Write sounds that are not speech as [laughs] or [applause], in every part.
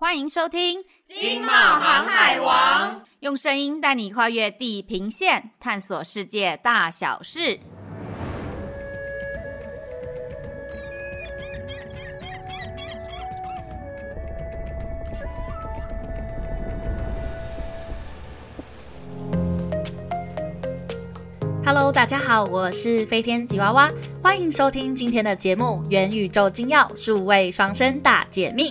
欢迎收听《经贸航海王》，用声音带你跨越地平线，探索世界大小事。Hello，大家好，我是飞天吉娃娃，欢迎收听今天的节目《元宇宙精要数位双生大解密》。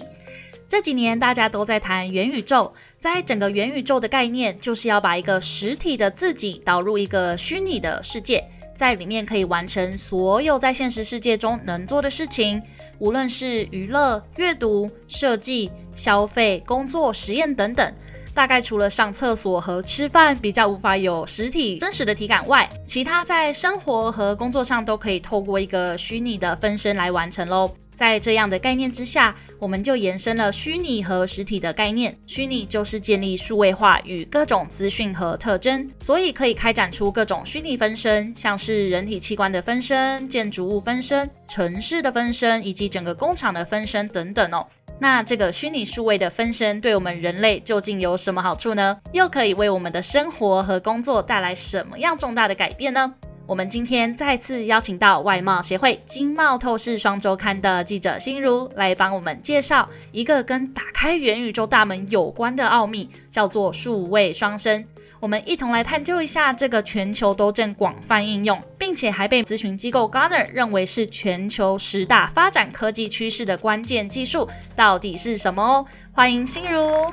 这几年大家都在谈元宇宙，在整个元宇宙的概念，就是要把一个实体的自己导入一个虚拟的世界，在里面可以完成所有在现实世界中能做的事情，无论是娱乐、阅读、设计、消费、工作、实验等等。大概除了上厕所和吃饭比较无法有实体真实的体感外，其他在生活和工作上都可以透过一个虚拟的分身来完成喽。在这样的概念之下，我们就延伸了虚拟和实体的概念。虚拟就是建立数位化与各种资讯和特征，所以可以开展出各种虚拟分身，像是人体器官的分身、建筑物分身、城市的分身，以及整个工厂的分身等等哦。那这个虚拟数位的分身对我们人类究竟有什么好处呢？又可以为我们的生活和工作带来什么样重大的改变呢？我们今天再次邀请到外贸协会经贸透视双周刊的记者心如来帮我们介绍一个跟打开元宇宙大门有关的奥秘，叫做数位双生。我们一同来探究一下这个全球都正广泛应用，并且还被咨询机构 g a r n e r 认为是全球十大发展科技趋势的关键技术，到底是什么哦？欢迎心如。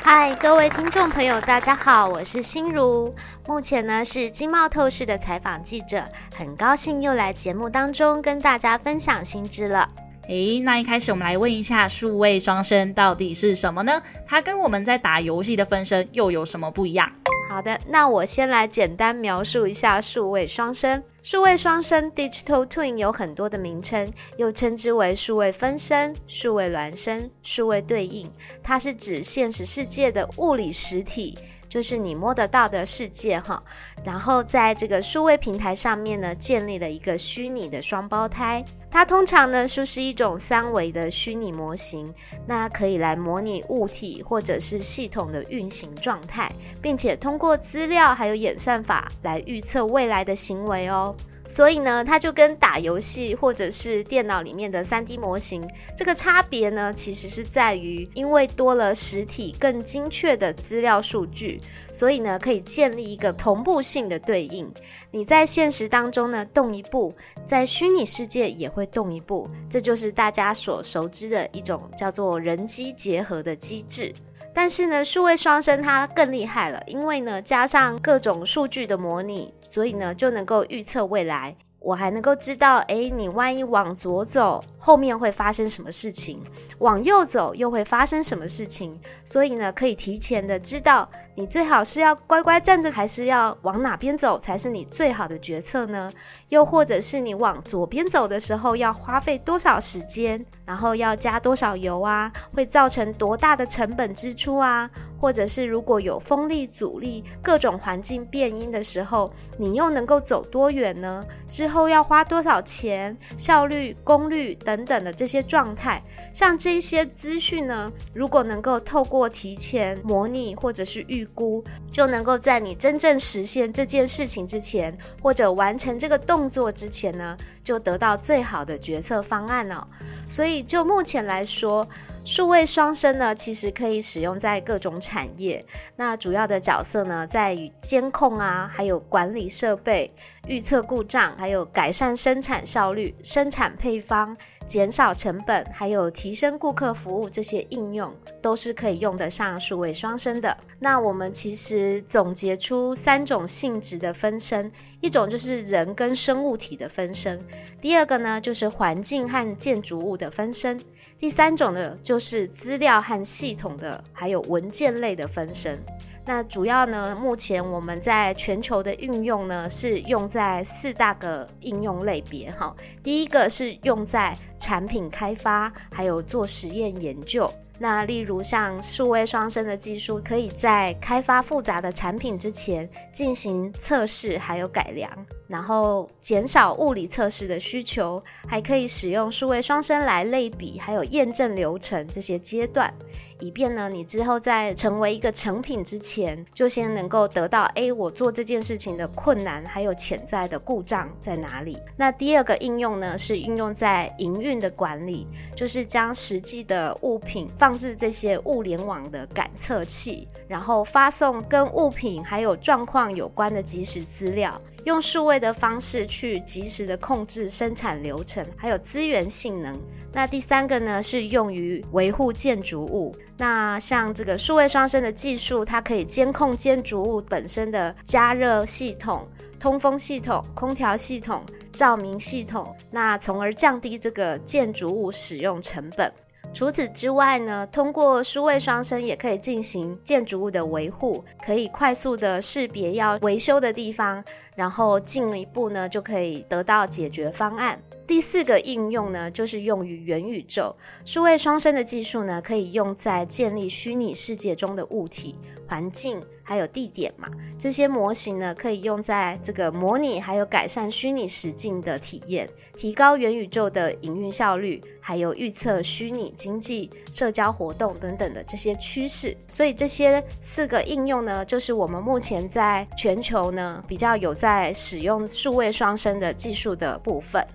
嗨，各位听众朋友，大家好，我是心如。目前呢是经贸透视的采访记者，很高兴又来节目当中跟大家分享新知了。诶，那一开始我们来问一下，数位双生到底是什么呢？它跟我们在打游戏的分身又有什么不一样？好的，那我先来简单描述一下数位双生。数位双生 （Digital Twin） 有很多的名称，又称之为数位分身、数位孪生、数位对应。它是指现实世界的物理实体，就是你摸得到的世界哈。然后在这个数位平台上面呢，建立了一个虚拟的双胞胎。它通常呢，就是一种三维的虚拟模型，那可以来模拟物体或者是系统的运行状态，并且通过资料还有演算法来预测未来的行为哦。所以呢，它就跟打游戏或者是电脑里面的 3D 模型，这个差别呢，其实是在于，因为多了实体更精确的资料数据，所以呢，可以建立一个同步性的对应。你在现实当中呢动一步，在虚拟世界也会动一步，这就是大家所熟知的一种叫做人机结合的机制。但是呢，数位双生它更厉害了，因为呢，加上各种数据的模拟，所以呢，就能够预测未来。我还能够知道，诶，你万一往左走，后面会发生什么事情？往右走又会发生什么事情？所以呢，可以提前的知道，你最好是要乖乖站着，还是要往哪边走才是你最好的决策呢？又或者是你往左边走的时候，要花费多少时间？然后要加多少油啊？会造成多大的成本支出啊？或者是如果有风力阻力、各种环境变因的时候，你又能够走多远呢？之后要花多少钱、效率、功率等等的这些状态，像这些资讯呢，如果能够透过提前模拟或者是预估，就能够在你真正实现这件事情之前，或者完成这个动作之前呢，就得到最好的决策方案了。所以就目前来说，数位双生呢，其实可以使用在各种产业。那主要的角色呢，在于监控啊，还有管理设备、预测故障，还有改善生产效率、生产配方、减少成本，还有提升顾客服务这些应用，都是可以用得上数位双生的。那我们其实总结出三种性质的分身，一种就是人跟生物体的分身，第二个呢就是环境和建筑物的分身，第三种呢就是资料和系统的，还有文件类的分身。那主要呢，目前我们在全球的运用呢，是用在四大个应用类别哈。第一个是用在产品开发，还有做实验研究。那例如像数位双生的技术，可以在开发复杂的产品之前进行测试，还有改良，然后减少物理测试的需求，还可以使用数位双生来类比，还有验证流程这些阶段，以便呢你之后在成为一个成品之前，就先能够得到，诶，我做这件事情的困难还有潜在的故障在哪里？那第二个应用呢，是应用在营运的管理，就是将实际的物品放。放置这些物联网的感测器，然后发送跟物品还有状况有关的即时资料，用数位的方式去及时的控制生产流程，还有资源性能。那第三个呢，是用于维护建筑物。那像这个数位双生的技术，它可以监控建筑物本身的加热系统、通风系统、空调系统、照明系统，那从而降低这个建筑物使用成本。除此之外呢，通过数位双生也可以进行建筑物的维护，可以快速的识别要维修的地方，然后进一步呢就可以得到解决方案。第四个应用呢，就是用于元宇宙。数位双生的技术呢，可以用在建立虚拟世界中的物体、环境还有地点嘛。这些模型呢，可以用在这个模拟还有改善虚拟实境的体验，提高元宇宙的营运效率，还有预测虚拟经济、社交活动等等的这些趋势。所以这些四个应用呢，就是我们目前在全球呢比较有在使用数位双生的技术的部分。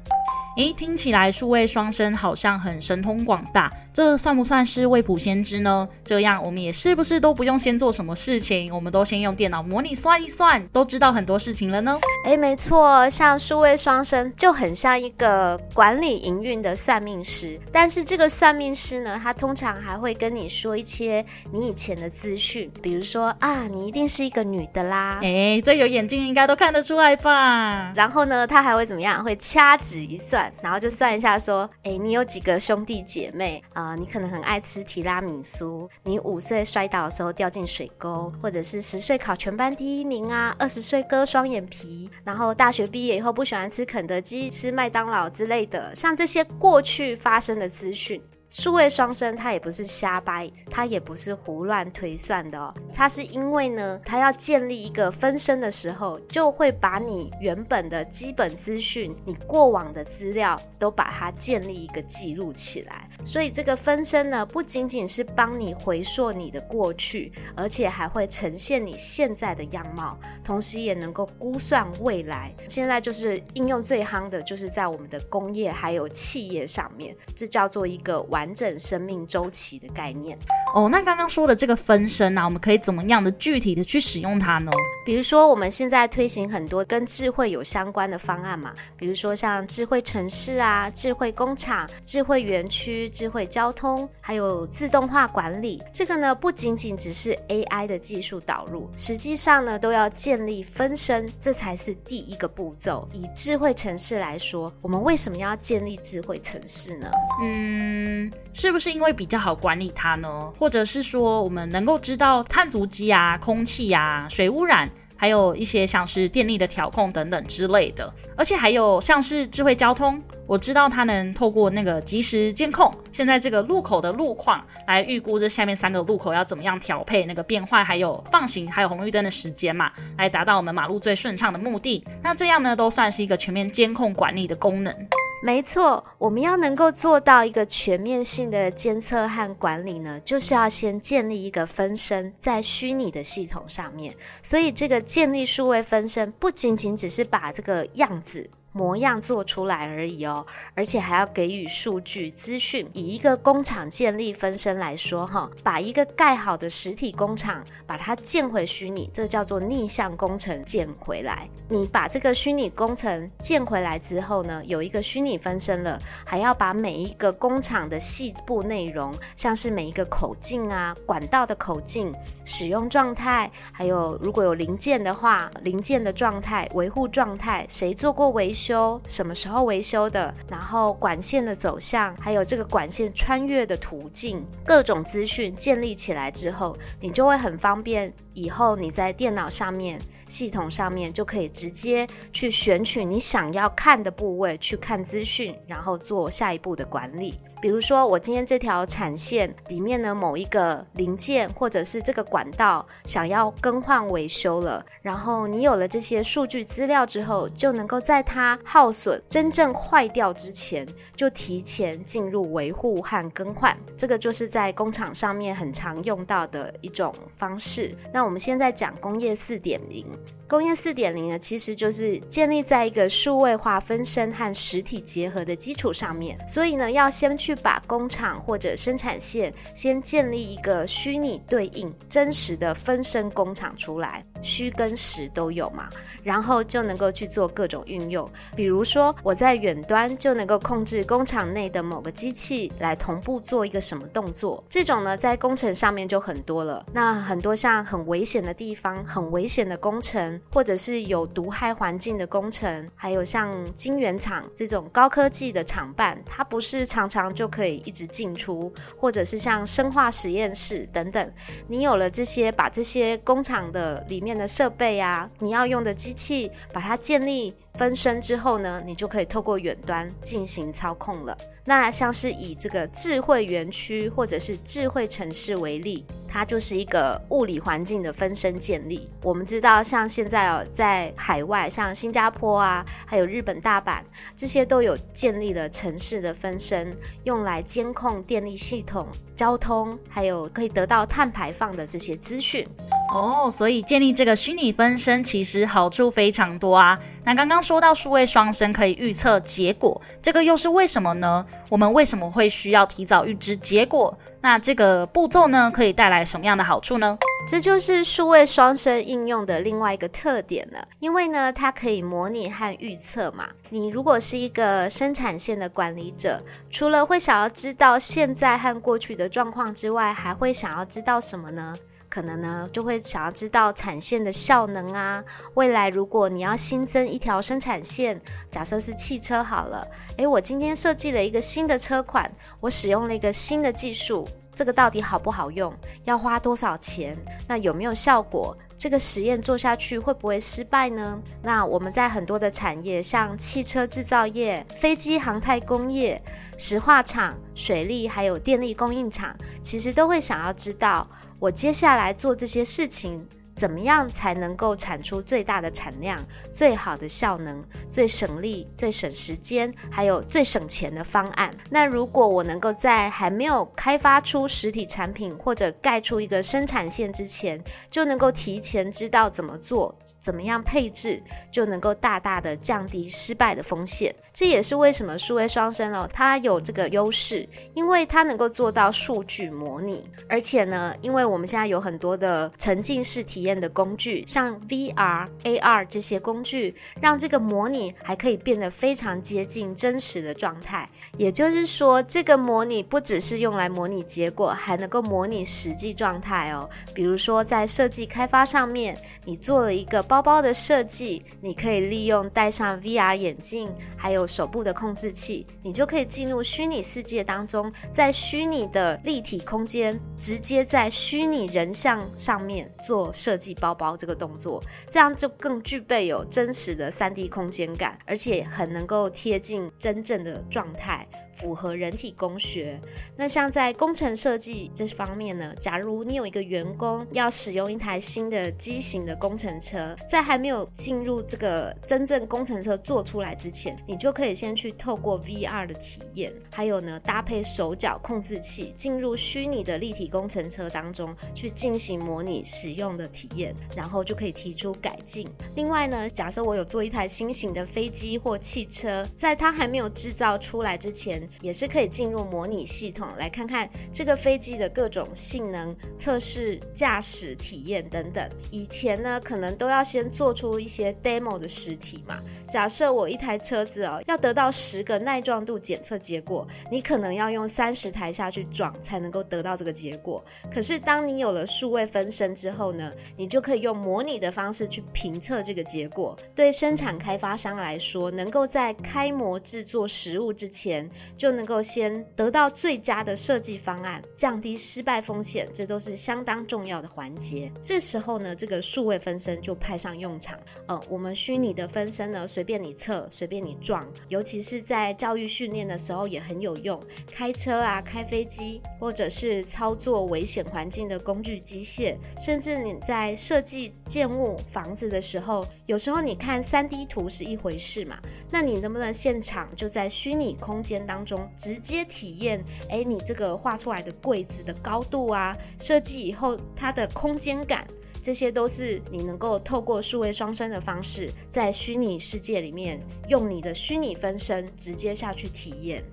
诶，听起来数位双生好像很神通广大，这算不算是未卜先知呢？这样我们也是不是都不用先做什么事情，我们都先用电脑模拟算一算，都知道很多事情了呢？诶，没错，像数位双生就很像一个管理营运的算命师，但是这个算命师呢，他通常还会跟你说一些你以前的资讯，比如说啊，你一定是一个女的啦，诶，这有眼睛应该都看得出来吧？然后呢，他还会怎么样？会掐指一算。然后就算一下，说，哎，你有几个兄弟姐妹啊？啊，你可能很爱吃提拉米苏，你五岁摔倒的时候掉进水沟，或者是十岁考全班第一名啊，二十岁割双眼皮，然后大学毕业以后不喜欢吃肯德基，吃麦当劳之类的，像这些过去发生的资讯。数位双生，它也不是瞎掰，它也不是胡乱推算的哦。它是因为呢，它要建立一个分身的时候，就会把你原本的基本资讯、你过往的资料，都把它建立一个记录起来。所以这个分身呢，不仅仅是帮你回溯你的过去，而且还会呈现你现在的样貌，同时也能够估算未来。现在就是应用最夯的，就是在我们的工业还有企业上面，这叫做一个完。完整生命周期的概念。哦，那刚刚说的这个分身啊，我们可以怎么样的具体的去使用它呢？比如说我们现在推行很多跟智慧有相关的方案嘛，比如说像智慧城市啊、智慧工厂、智慧园区、智慧交通，还有自动化管理。这个呢，不仅仅只是 AI 的技术导入，实际上呢，都要建立分身，这才是第一个步骤。以智慧城市来说，我们为什么要建立智慧城市呢？嗯。是不是因为比较好管理它呢？或者是说我们能够知道碳足迹啊、空气啊、水污染，还有一些像是电力的调控等等之类的，而且还有像是智慧交通，我知道它能透过那个即时监控现在这个路口的路况，来预估这下面三个路口要怎么样调配那个变换，还有放行，还有红绿灯的时间嘛，来达到我们马路最顺畅的目的。那这样呢，都算是一个全面监控管理的功能。没错，我们要能够做到一个全面性的监测和管理呢，就是要先建立一个分身在虚拟的系统上面。所以，这个建立数位分身不仅仅只是把这个样子。模样做出来而已哦，而且还要给予数据资讯。以一个工厂建立分身来说，哈，把一个盖好的实体工厂，把它建回虚拟，这叫做逆向工程建回来。你把这个虚拟工程建回来之后呢，有一个虚拟分身了，还要把每一个工厂的细部内容，像是每一个口径啊、管道的口径、使用状态，还有如果有零件的话，零件的状态、维护状态，谁做过维修。修什么时候维修的？然后管线的走向，还有这个管线穿越的途径，各种资讯建立起来之后，你就会很方便。以后你在电脑上面、系统上面就可以直接去选取你想要看的部位，去看资讯，然后做下一步的管理。比如说，我今天这条产线里面的某一个零件，或者是这个管道想要更换维修了，然后你有了这些数据资料之后，就能够在它耗损、真正坏掉之前，就提前进入维护和更换。这个就是在工厂上面很常用到的一种方式。那我们现在讲工业四点零。工业四点零呢，其实就是建立在一个数位化分身和实体结合的基础上面。所以呢，要先去把工厂或者生产线先建立一个虚拟对应真实的分身工厂出来，虚跟实都有嘛，然后就能够去做各种运用。比如说，我在远端就能够控制工厂内的某个机器来同步做一个什么动作。这种呢，在工程上面就很多了。那很多像很危险的地方、很危险的工程。或者是有毒害环境的工程，还有像晶圆厂这种高科技的厂办，它不是常常就可以一直进出，或者是像生化实验室等等。你有了这些，把这些工厂的里面的设备啊，你要用的机器，把它建立分身之后呢，你就可以透过远端进行操控了。那像是以这个智慧园区或者是智慧城市为例，它就是一个物理环境的分身建立。我们知道，像现在哦，在海外，像新加坡啊，还有日本大阪，这些都有建立了城市的分身，用来监控电力系统、交通，还有可以得到碳排放的这些资讯。哦，所以建立这个虚拟分身其实好处非常多啊。那刚刚说到数位双生可以预测结果，这个又是为什么呢？我们为什么会需要提早预知结果？那这个步骤呢，可以带来什么样的好处呢？这就是数位双生应用的另外一个特点了。因为呢，它可以模拟和预测嘛。你如果是一个生产线的管理者，除了会想要知道现在和过去的状况之外，还会想要知道什么呢？可能呢，就会想要知道产线的效能啊。未来如果你要新增一条生产线，假设是汽车好了，诶，我今天设计了一个新的车款，我使用了一个新的技术，这个到底好不好用？要花多少钱？那有没有效果？这个实验做下去会不会失败呢？那我们在很多的产业，像汽车制造业、飞机航太工业、石化厂、水利还有电力供应厂，其实都会想要知道。我接下来做这些事情，怎么样才能够产出最大的产量、最好的效能、最省力、最省时间，还有最省钱的方案？那如果我能够在还没有开发出实体产品或者盖出一个生产线之前，就能够提前知道怎么做。怎么样配置就能够大大的降低失败的风险？这也是为什么数位双生哦，它有这个优势，因为它能够做到数据模拟，而且呢，因为我们现在有很多的沉浸式体验的工具，像 VR、AR 这些工具，让这个模拟还可以变得非常接近真实的状态。也就是说，这个模拟不只是用来模拟结果，还能够模拟实际状态哦。比如说在设计开发上面，你做了一个。包包的设计，你可以利用戴上 VR 眼镜，还有手部的控制器，你就可以进入虚拟世界当中，在虚拟的立体空间，直接在虚拟人像上面做设计包包这个动作，这样就更具备有真实的 3D 空间感，而且很能够贴近真正的状态。符合人体工学。那像在工程设计这方面呢，假如你有一个员工要使用一台新的机型的工程车，在还没有进入这个真正工程车做出来之前，你就可以先去透过 VR 的体验，还有呢搭配手脚控制器，进入虚拟的立体工程车当中去进行模拟使用的体验，然后就可以提出改进。另外呢，假设我有做一台新型的飞机或汽车，在它还没有制造出来之前，也是可以进入模拟系统来看看这个飞机的各种性能测试、驾驶体验等等。以前呢，可能都要先做出一些 demo 的实体嘛。假设我一台车子哦，要得到十个耐撞度检测结果，你可能要用三十台下去撞才能够得到这个结果。可是当你有了数位分身之后呢，你就可以用模拟的方式去评测这个结果。对生产开发商来说，能够在开模制作实物之前。就能够先得到最佳的设计方案，降低失败风险，这都是相当重要的环节。这时候呢，这个数位分身就派上用场。呃，我们虚拟的分身呢，随便你测，随便你撞，尤其是在教育训练的时候也很有用。开车啊，开飞机，或者是操作危险环境的工具机械，甚至你在设计建物房子的时候，有时候你看 3D 图是一回事嘛，那你能不能现场就在虚拟空间当中直接体验？诶，你这个画出来的柜子的高度啊，设计以后它的空间感，这些都是你能够透过数位双生的方式，在虚拟世界里面用你的虚拟分身直接下去体验。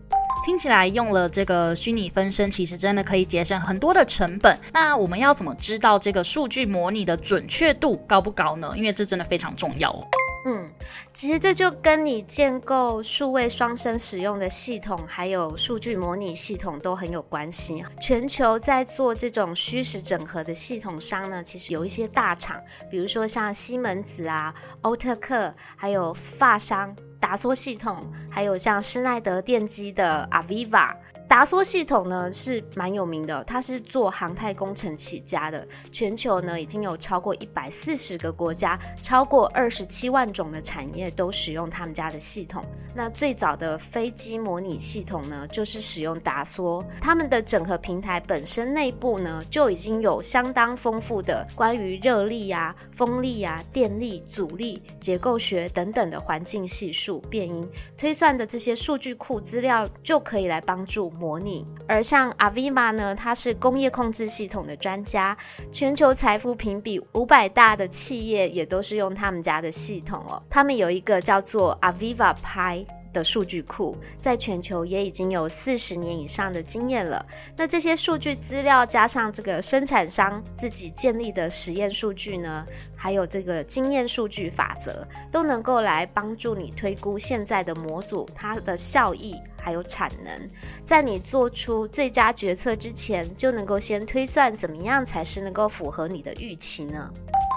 听起来用了这个虚拟分身，其实真的可以节省很多的成本。那我们要怎么知道这个数据模拟的准确度高不高呢？因为这真的非常重要。嗯，其实这就跟你建构数位双生使用的系统，还有数据模拟系统都很有关系。全球在做这种虚实整合的系统商呢，其实有一些大厂，比如说像西门子啊、欧特克，还有发商。达梭系统，还有像施耐德电机的 Aviva。达梭系统呢是蛮有名的，它是做航太工程起家的，全球呢已经有超过一百四十个国家，超过二十七万种的产业都使用他们家的系统。那最早的飞机模拟系统呢，就是使用达梭，他们的整合平台本身内部呢就已经有相当丰富的关于热力啊、风力啊、电力、阻力、结构学等等的环境系数、变因推算的这些数据库资料，就可以来帮助。模拟，而像 Aviva 呢，它是工业控制系统的专家，全球财富评比五百大的企业也都是用他们家的系统哦。他们有一个叫做 Aviva Pi 的数据库，在全球也已经有四十年以上的经验了。那这些数据资料加上这个生产商自己建立的实验数据呢，还有这个经验数据法则，都能够来帮助你推估现在的模组它的效益。还有产能，在你做出最佳决策之前，就能够先推算怎么样才是能够符合你的预期呢？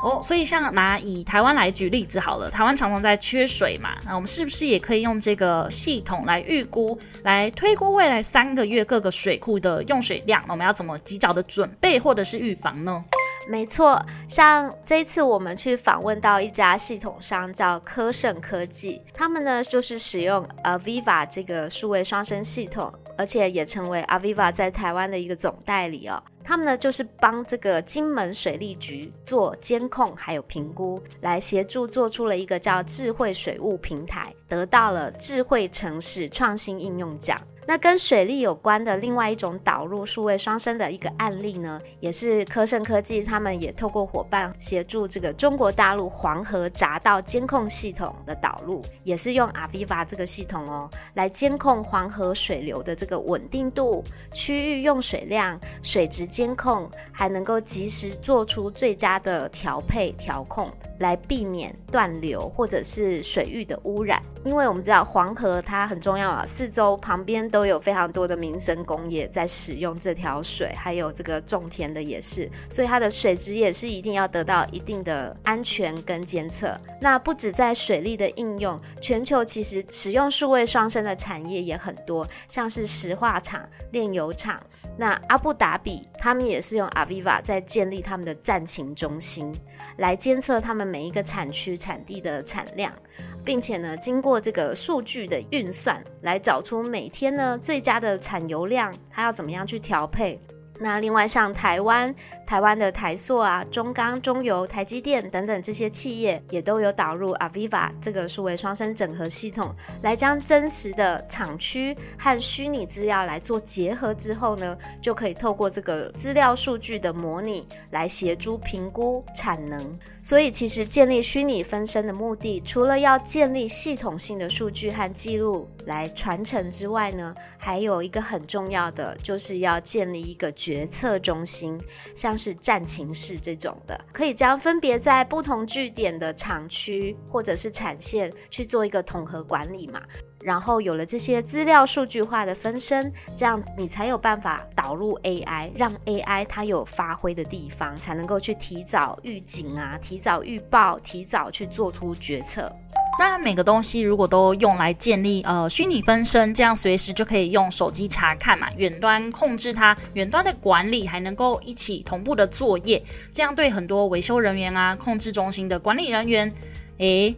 哦，所以像拿以台湾来举例子好了，台湾常常在缺水嘛，那我们是不是也可以用这个系统来预估、来推估未来三个月各个水库的用水量？那我们要怎么及早的准备或者是预防呢？没错，像这一次我们去访问到一家系统商叫科盛科技，他们呢就是使用 Aviva 这个数位双生系统，而且也成为 Aviva 在台湾的一个总代理哦。他们呢就是帮这个金门水利局做监控还有评估，来协助做出了一个叫智慧水务平台，得到了智慧城市创新应用奖。那跟水利有关的另外一种导入数位双生的一个案例呢，也是科盛科技，他们也透过伙伴协助这个中国大陆黄河匝道监控系统的导入，也是用 Aviva 这个系统哦，来监控黄河水流的这个稳定度、区域用水量、水质监控，还能够及时做出最佳的调配调控。来避免断流或者是水域的污染，因为我们知道黄河它很重要啊，四周旁边都有非常多的民生工业在使用这条水，还有这个种田的也是，所以它的水质也是一定要得到一定的安全跟监测。那不止在水利的应用，全球其实使用数位双生的产业也很多，像是石化厂、炼油厂。那阿布达比他们也是用 Aviva 在建立他们的战情中心，来监测他们。每一个产区产地的产量，并且呢，经过这个数据的运算，来找出每天呢最佳的产油量，它要怎么样去调配。那另外像台湾，台湾的台塑啊、中钢、中油、台积电等等这些企业，也都有导入 Aviva 这个数位双生整合系统，来将真实的厂区和虚拟资料来做结合之后呢，就可以透过这个资料数据的模拟来协助评估产能。所以其实建立虚拟分身的目的，除了要建立系统性的数据和记录来传承之外呢，还有一个很重要的，就是要建立一个决策中心，像是战情室这种的，可以将分别在不同据点的厂区或者是产线去做一个统合管理嘛。然后有了这些资料数据化的分身，这样你才有办法导入 AI，让 AI 它有发挥的地方，才能够去提早预警啊，提早预报，提早去做出决策。当然，每个东西如果都用来建立呃虚拟分身，这样随时就可以用手机查看嘛，远端控制它，远端的管理还能够一起同步的作业，这样对很多维修人员啊、控制中心的管理人员，诶。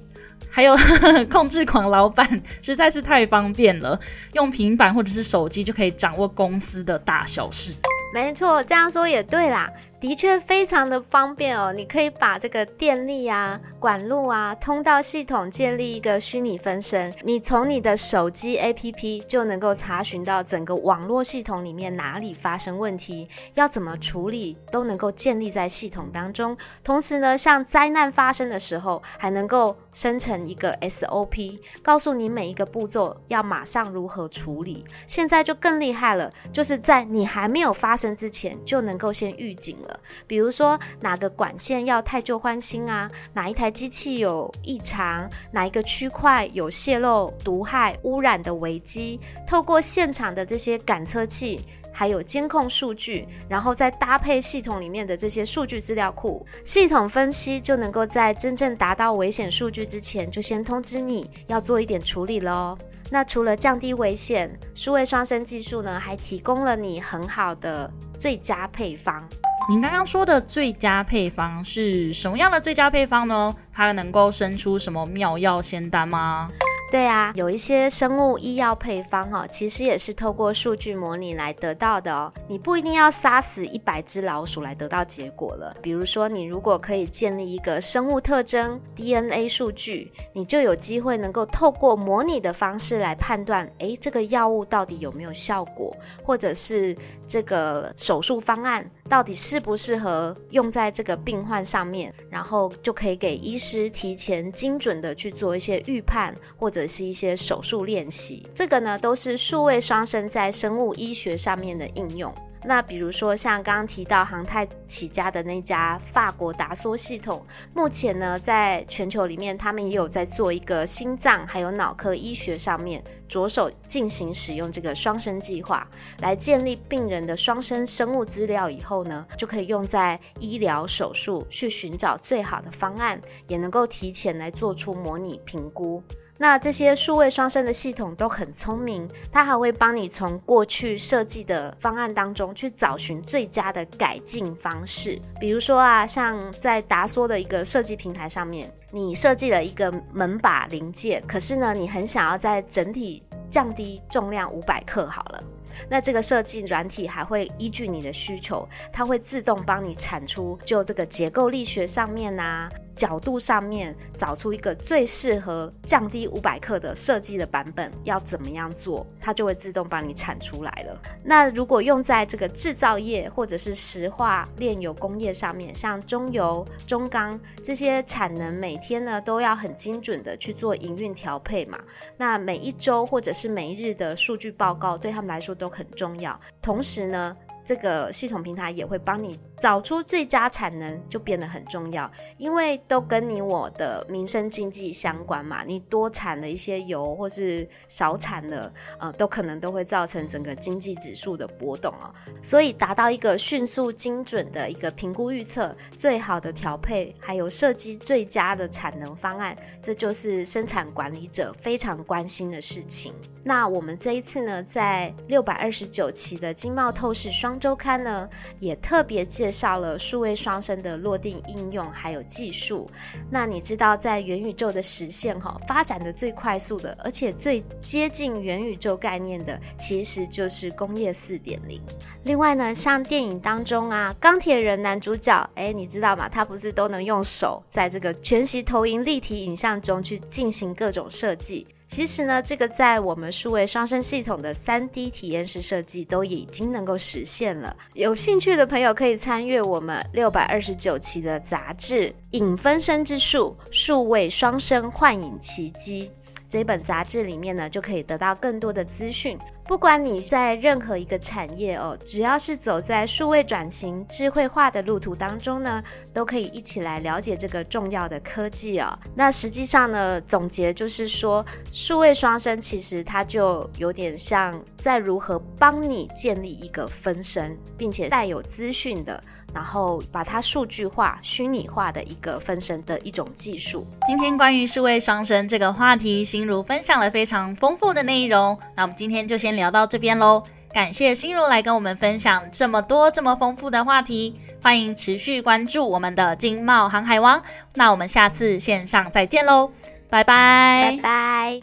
还有 [laughs] 控制狂老板实在是太方便了，用平板或者是手机就可以掌握公司的大小事。没错，这样说也对啦。的确非常的方便哦，你可以把这个电力啊、管路啊、通道系统建立一个虚拟分身，你从你的手机 APP 就能够查询到整个网络系统里面哪里发生问题，要怎么处理，都能够建立在系统当中。同时呢，像灾难发生的时候，还能够生成一个 SOP，告诉你每一个步骤要马上如何处理。现在就更厉害了，就是在你还没有发生之前，就能够先预警了。比如说哪个管线要汰旧换新啊，哪一台机器有异常，哪一个区块有泄漏、毒害、污染的危机，透过现场的这些感测器，还有监控数据，然后再搭配系统里面的这些数据资料库，系统分析就能够在真正达到危险数据之前，就先通知你要做一点处理喽。那除了降低危险，数位双生技术呢，还提供了你很好的最佳配方。您刚刚说的最佳配方是什么样的最佳配方呢？它能够生出什么妙药仙丹吗？对啊，有一些生物医药配方哈，其实也是透过数据模拟来得到的哦。你不一定要杀死一百只老鼠来得到结果了。比如说，你如果可以建立一个生物特征 DNA 数据，你就有机会能够透过模拟的方式来判断，诶，这个药物到底有没有效果，或者是这个手术方案到底适不适合用在这个病患上面，然后就可以给医师提前精准的去做一些预判，或者是一些手术练习。这个呢，都是数位双生在生物医学上面的应用。那比如说像刚刚提到航太起家的那家法国达索系统，目前呢，在全球里面，他们也有在做一个心脏还有脑科医学上面着手进行使用这个双生计划，来建立病人的双生生物资料以后呢，就可以用在医疗手术去寻找最好的方案，也能够提前来做出模拟评估。那这些数位双生的系统都很聪明，它还会帮你从过去设计的方案当中去找寻最佳的改进方式。比如说啊，像在达索的一个设计平台上面，你设计了一个门把零件，可是呢，你很想要在整体降低重量五百克好了。那这个设计软体还会依据你的需求，它会自动帮你产出，就这个结构力学上面啊，角度上面找出一个最适合降低五百克的设计的版本，要怎么样做，它就会自动帮你产出来了。那如果用在这个制造业或者是石化炼油工业上面，像中油、中钢这些产能每天呢都要很精准的去做营运调配嘛，那每一周或者是每一日的数据报告对他们来说都都很重要，同时呢，这个系统平台也会帮你找出最佳产能，就变得很重要，因为都跟你我的民生经济相关嘛。你多产了一些油，或是少产了，呃，都可能都会造成整个经济指数的波动啊。所以达到一个迅速精准的一个评估预测，最好的调配，还有设计最佳的产能方案，这就是生产管理者非常关心的事情。那我们这一次呢，在六百二十九期的经贸透视双周刊呢，也特别介介绍了数位双生的落地应用还有技术。那你知道，在元宇宙的实现哈，发展的最快速的，而且最接近元宇宙概念的，其实就是工业四点零。另外呢，像电影当中啊，钢铁人男主角，哎，你知道吗？他不是都能用手在这个全息投影立体影像中去进行各种设计？其实呢，这个在我们数位双生系统的三 D 体验式设计都已经能够实现了。有兴趣的朋友可以参阅我们六百二十九期的杂志《影分身之术：数位双生幻影奇迹》这本杂志里面呢，就可以得到更多的资讯，不管你在任何一个产业哦，只要是走在数位转型、智慧化的路途当中呢，都可以一起来了解这个重要的科技哦。那实际上呢，总结就是说，数位双生其实它就有点像在如何帮你建立一个分身，并且带有资讯的。然后把它数据化、虚拟化的一个分身的一种技术。今天关于数位双生这个话题，心如分享了非常丰富的内容。那我们今天就先聊到这边喽。感谢心如来跟我们分享这么多这么丰富的话题。欢迎持续关注我们的经贸航海王。那我们下次线上再见喽，拜拜拜拜。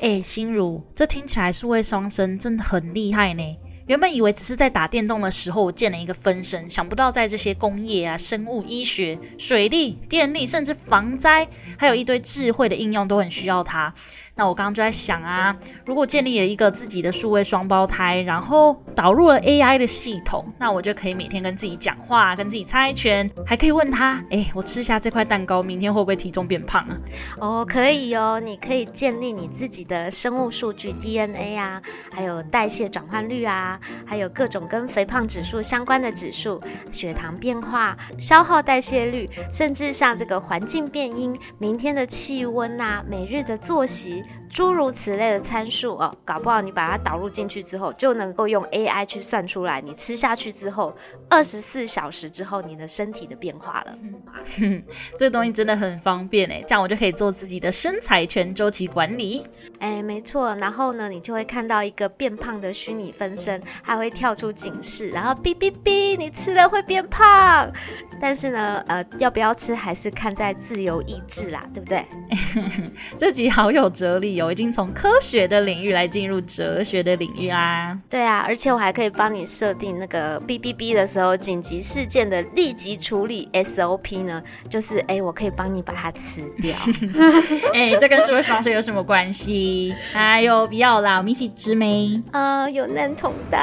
哎，心如，这听起来数位双生真的很厉害呢。原本以为只是在打电动的时候我建了一个分身，想不到在这些工业啊、生物医学、水利、电力，甚至防灾，还有一堆智慧的应用都很需要它。那我刚刚就在想啊，如果建立了一个自己的数位双胞胎，然后导入了 AI 的系统，那我就可以每天跟自己讲话，跟自己猜拳，还可以问他，哎，我吃下这块蛋糕，明天会不会体重变胖啊？哦，可以哦，你可以建立你自己的生物数据 DNA 啊，还有代谢转换率啊，还有各种跟肥胖指数相关的指数，血糖变化、消耗代谢率，甚至像这个环境变因、明天的气温啊、每日的作息。诸如此类的参数哦，搞不好你把它导入进去之后，就能够用 AI 去算出来，你吃下去之后，二十四小时之后你的身体的变化了。嗯，[laughs] 这个东西真的很方便诶，这样我就可以做自己的身材全周期管理。哎，没错，然后呢，你就会看到一个变胖的虚拟分身，还会跳出警示，然后哔哔哔，你吃了会变胖。但是呢，呃，要不要吃还是看在自由意志啦，对不对？[laughs] 这集好有哲理由，已经从科学的领域来进入哲学的领域啦。对啊，而且我还可以帮你设定那个哔哔哔的时候紧急事件的立即处理 SOP 呢，就是哎，我可以帮你把它吃掉。[laughs] 哎，这跟数位双生有什么关系？哎呦，不要啦，我们一起吃没？啊、呃，有难同当。